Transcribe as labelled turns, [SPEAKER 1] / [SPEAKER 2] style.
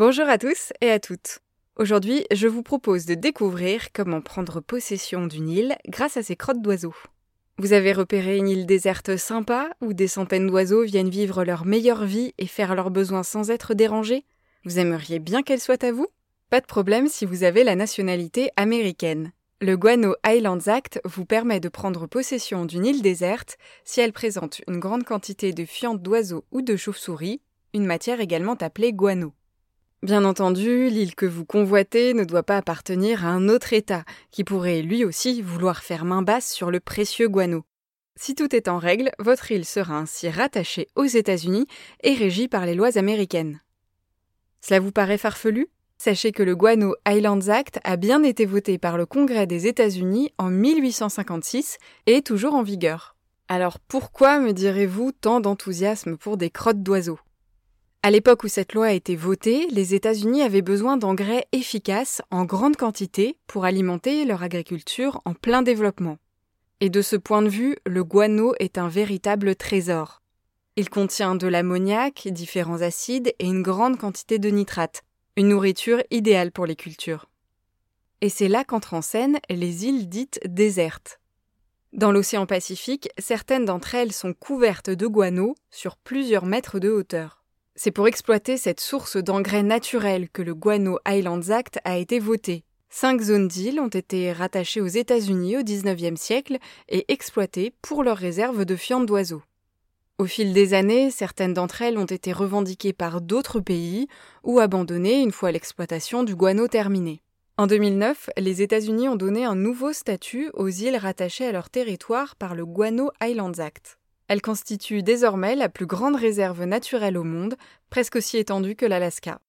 [SPEAKER 1] Bonjour à tous et à toutes. Aujourd'hui, je vous propose de découvrir comment prendre possession d'une île grâce à ses crottes d'oiseaux. Vous avez repéré une île déserte sympa où des centaines d'oiseaux viennent vivre leur meilleure vie et faire leurs besoins sans être dérangés? Vous aimeriez bien qu'elle soit à vous? Pas de problème si vous avez la nationalité américaine. Le Guano Islands Act vous permet de prendre possession d'une île déserte si elle présente une grande quantité de fientes d'oiseaux ou de chauves-souris, une matière également appelée guano. Bien entendu, l'île que vous convoitez ne doit pas appartenir à un autre État, qui pourrait lui aussi vouloir faire main basse sur le précieux guano. Si tout est en règle, votre île sera ainsi rattachée aux États-Unis et régie par les lois américaines. Cela vous paraît farfelu? Sachez que le Guano Islands Act a bien été voté par le Congrès des États-Unis en 1856 et est toujours en vigueur. Alors pourquoi, me direz-vous, tant d'enthousiasme pour des crottes d'oiseaux? À l'époque où cette loi a été votée, les États-Unis avaient besoin d'engrais efficaces en grande quantité pour alimenter leur agriculture en plein développement. Et de ce point de vue, le guano est un véritable trésor. Il contient de l'ammoniac, différents acides et une grande quantité de nitrates, une nourriture idéale pour les cultures. Et c'est là qu'entrent en scène les îles dites désertes. Dans l'océan Pacifique, certaines d'entre elles sont couvertes de guano sur plusieurs mètres de hauteur. C'est pour exploiter cette source d'engrais naturels que le Guano Islands Act a été voté. Cinq zones d'îles ont été rattachées aux États-Unis au XIXe siècle et exploitées pour leurs réserves de fientes d'oiseaux. Au fil des années, certaines d'entre elles ont été revendiquées par d'autres pays ou abandonnées une fois l'exploitation du guano terminée. En 2009, les États-Unis ont donné un nouveau statut aux îles rattachées à leur territoire par le Guano Islands Act. Elle constitue désormais la plus grande réserve naturelle au monde, presque aussi étendue que l'Alaska.